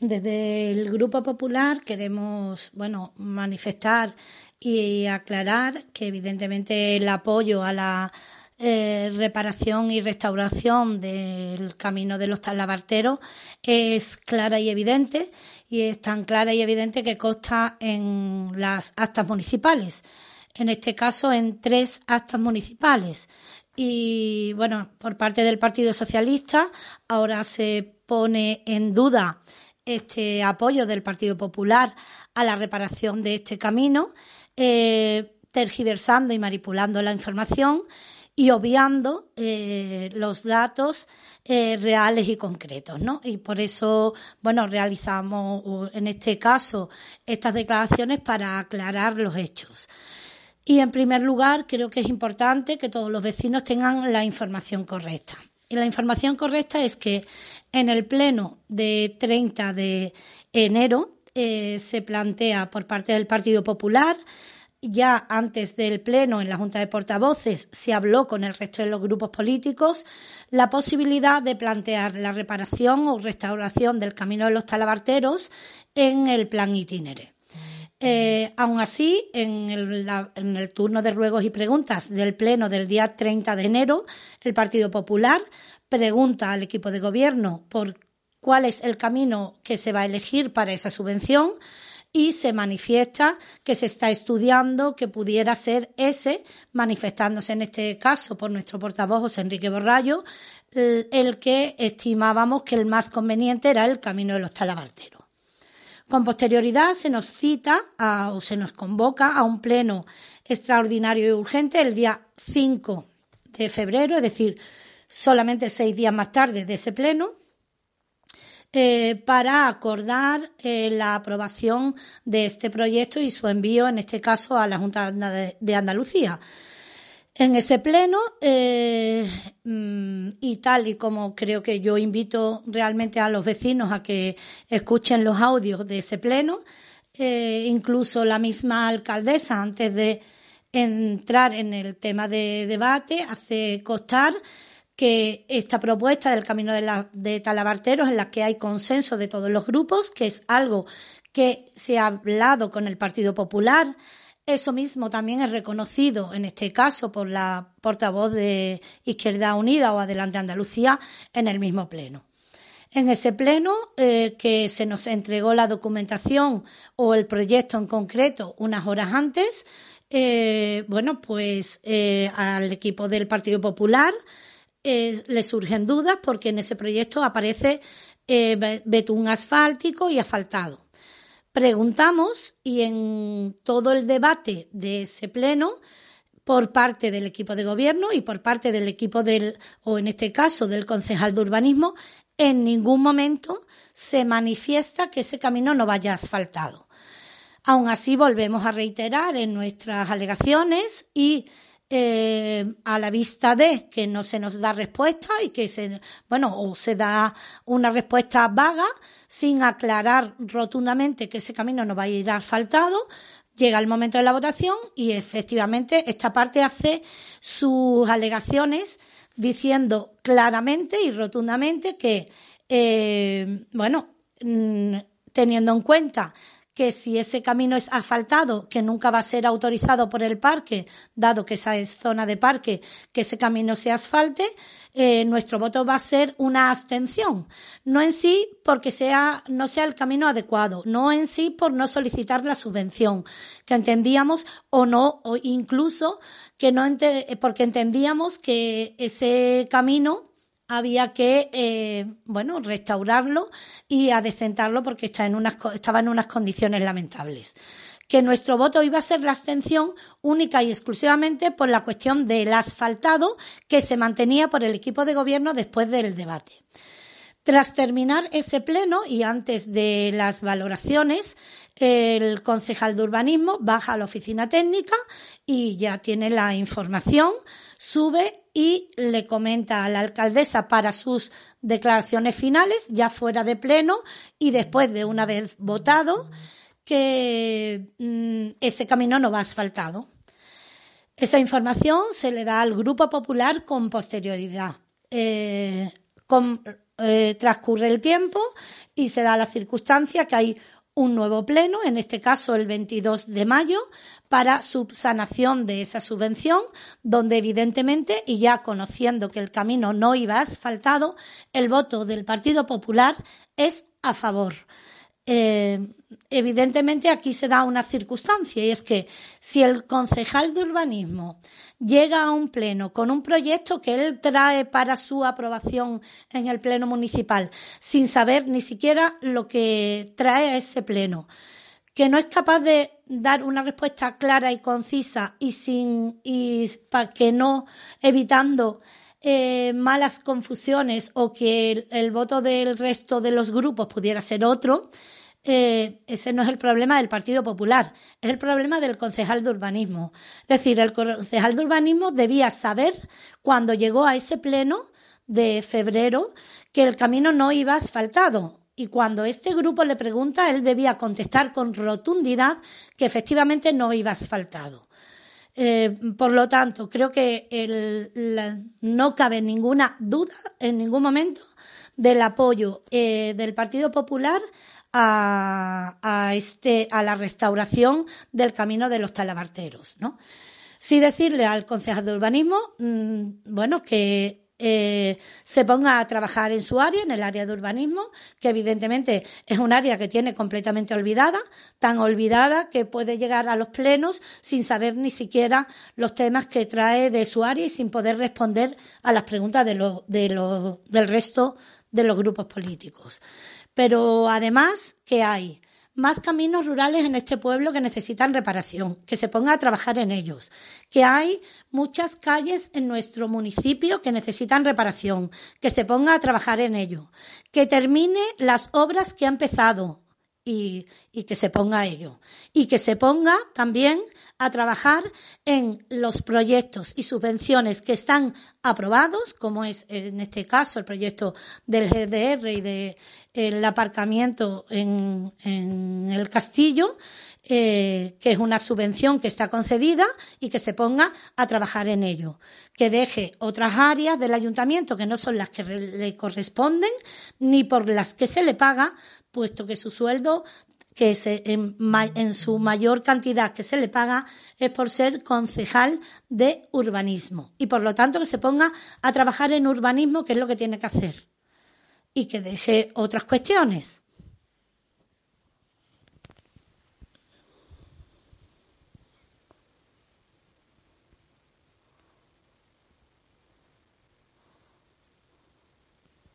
desde el Grupo Popular queremos, bueno, manifestar y aclarar que evidentemente el apoyo a la eh, reparación y restauración del camino de los talabarteros es clara y evidente y es tan clara y evidente que consta en las actas municipales. En este caso, en tres actas municipales. Y bueno, por parte del Partido Socialista ahora se pone en duda este apoyo del Partido Popular a la reparación de este camino, eh, tergiversando y manipulando la información y obviando eh, los datos eh, reales y concretos, ¿no? Y por eso, bueno, realizamos en este caso estas declaraciones para aclarar los hechos. Y en primer lugar, creo que es importante que todos los vecinos tengan la información correcta. La información correcta es que en el pleno de 30 de enero eh, se plantea por parte del Partido Popular ya antes del Pleno en la Junta de Portavoces se habló con el resto de los grupos políticos la posibilidad de plantear la reparación o restauración del Camino de los Talabarteros en el plan itinere. Eh, aún así, en el, en el, turno de ruegos y preguntas del Pleno del día 30 de enero, el Partido Popular pregunta al equipo de gobierno por cuál es el camino que se va a elegir para esa subvención y se manifiesta que se está estudiando que pudiera ser ese, manifestándose en este caso por nuestro portavoz José Enrique Borrallo, el, que estimábamos que el más conveniente era el camino de los talabarteros. Con posterioridad se nos cita o se nos convoca a un pleno extraordinario y urgente el día 5 de febrero, es decir, solamente seis días más tarde de ese pleno, eh, para acordar eh, la aprobación de este proyecto y su envío, en este caso, a la Junta de Andalucía. En ese pleno, eh, mm, y tal y como creo que yo invito realmente a los vecinos a que escuchen los audios de ese pleno, incluso la misma alcaldesa, antes de entrar en el tema de debate, hace constar que esta propuesta del camino de, Talabarteros, en la que hay consenso de todos los grupos, que es algo que se ha hablado con el Partido Popular, eso mismo también es reconocido en este caso por la portavoz de Izquierda Unida o Adelante Andalucía en el mismo pleno. En ese pleno eh, que se nos entregó la documentación o el proyecto en concreto unas horas antes, eh, bueno, pues eh, al equipo del Partido Popular le surgen dudas porque en ese proyecto aparece betún asfáltico y asfaltado. Preguntamos y en todo el debate de ese pleno, por parte del equipo de gobierno y por parte del equipo del, o en este caso del concejal de urbanismo, en ningún momento se manifiesta que ese camino no vaya asfaltado. Aún así, volvemos a reiterar en nuestras alegaciones y eh, a la vista de que no se nos da respuesta y que se, bueno, o se da una respuesta vaga sin aclarar rotundamente que ese camino no va a ir asfaltado, llega el momento de la votación y efectivamente esta parte hace sus alegaciones diciendo claramente y rotundamente que, eh, bueno, mm, teniendo en cuenta que si ese camino es asfaltado, que nunca va a ser autorizado por el parque, dado que esa es zona de parque, que ese camino se asfalte, eh, nuestro voto va a ser una abstención. No en sí porque sea, no sea el camino adecuado, no en sí por no solicitar la subvención, que entendíamos o no, o incluso que no porque entendíamos que ese camino había que, eh, bueno, restaurarlo y adecentarlo porque está en unas, estaba en unas condiciones lamentables. Que nuestro voto iba a ser la abstención única y exclusivamente por la cuestión del asfaltado que se mantenía por el equipo de gobierno después del debate. Tras terminar ese pleno y antes de las valoraciones, el concejal de urbanismo baja a la oficina técnica y ya tiene la información, sube y le comenta a la alcaldesa para sus declaraciones finales, ya fuera de pleno y después de una vez votado, que mm, ese camino no va asfaltado. Esa información se le da al Grupo Popular con posterioridad. Eh, eh, transcurre el tiempo y se da la circunstancia que hay un nuevo pleno, en este caso el 22 de mayo, para subsanación de esa subvención, donde evidentemente, y ya conociendo que el camino no iba asfaltado, el voto del Partido Popular es a favor. Eh, evidentemente aquí se da una circunstancia y es que si el concejal de urbanismo llega a un pleno con un proyecto que él trae para su aprobación en el pleno municipal sin saber ni siquiera lo que trae a ese pleno, que no es capaz de dar una respuesta clara y concisa y sin y para que no evitando eh, malas confusiones o que el, voto del resto de los grupos pudiera ser otro, eh, ese no es el problema del Partido Popular, es el problema del concejal de urbanismo. Es decir, el concejal de urbanismo debía saber cuando llegó a ese pleno de febrero que el camino no iba asfaltado. Y cuando este grupo le pregunta, él debía contestar con rotundidad que efectivamente no iba asfaltado. Eh, por lo tanto, creo que no cabe ninguna duda en ningún momento del apoyo eh, del Partido Popular a, este, a la restauración del camino de los talabarteros. ¿no? Sí decirle al concejal de urbanismo, mm, bueno, que eh, se ponga a trabajar en su área, en el área de urbanismo, que evidentemente es un área que tiene completamente olvidada, tan olvidada que puede llegar a los plenos sin saber ni siquiera los temas que trae de su área y sin poder responder a las preguntas de de del resto de los grupos políticos. Pero además, ¿qué hay? Más caminos rurales en este pueblo que necesitan reparación, que se ponga a trabajar en ellos, que hay muchas calles en nuestro municipio que necesitan reparación, que se ponga a trabajar en ello, que termine las obras que ha empezado, y, que se ponga a ello. Y que se ponga también a trabajar en los proyectos y subvenciones que están aprobados, como es en este caso el proyecto del GDR y del aparcamiento en, el castillo, eh, que es una subvención que está concedida y que se ponga a trabajar en ello. Que deje otras áreas del ayuntamiento que no son las que le corresponden ni por las que se le paga, puesto que su sueldo que en, su mayor cantidad que se le paga es por ser concejal de urbanismo y por lo tanto que se ponga a trabajar en urbanismo, que es lo que tiene que hacer, y que deje otras cuestiones.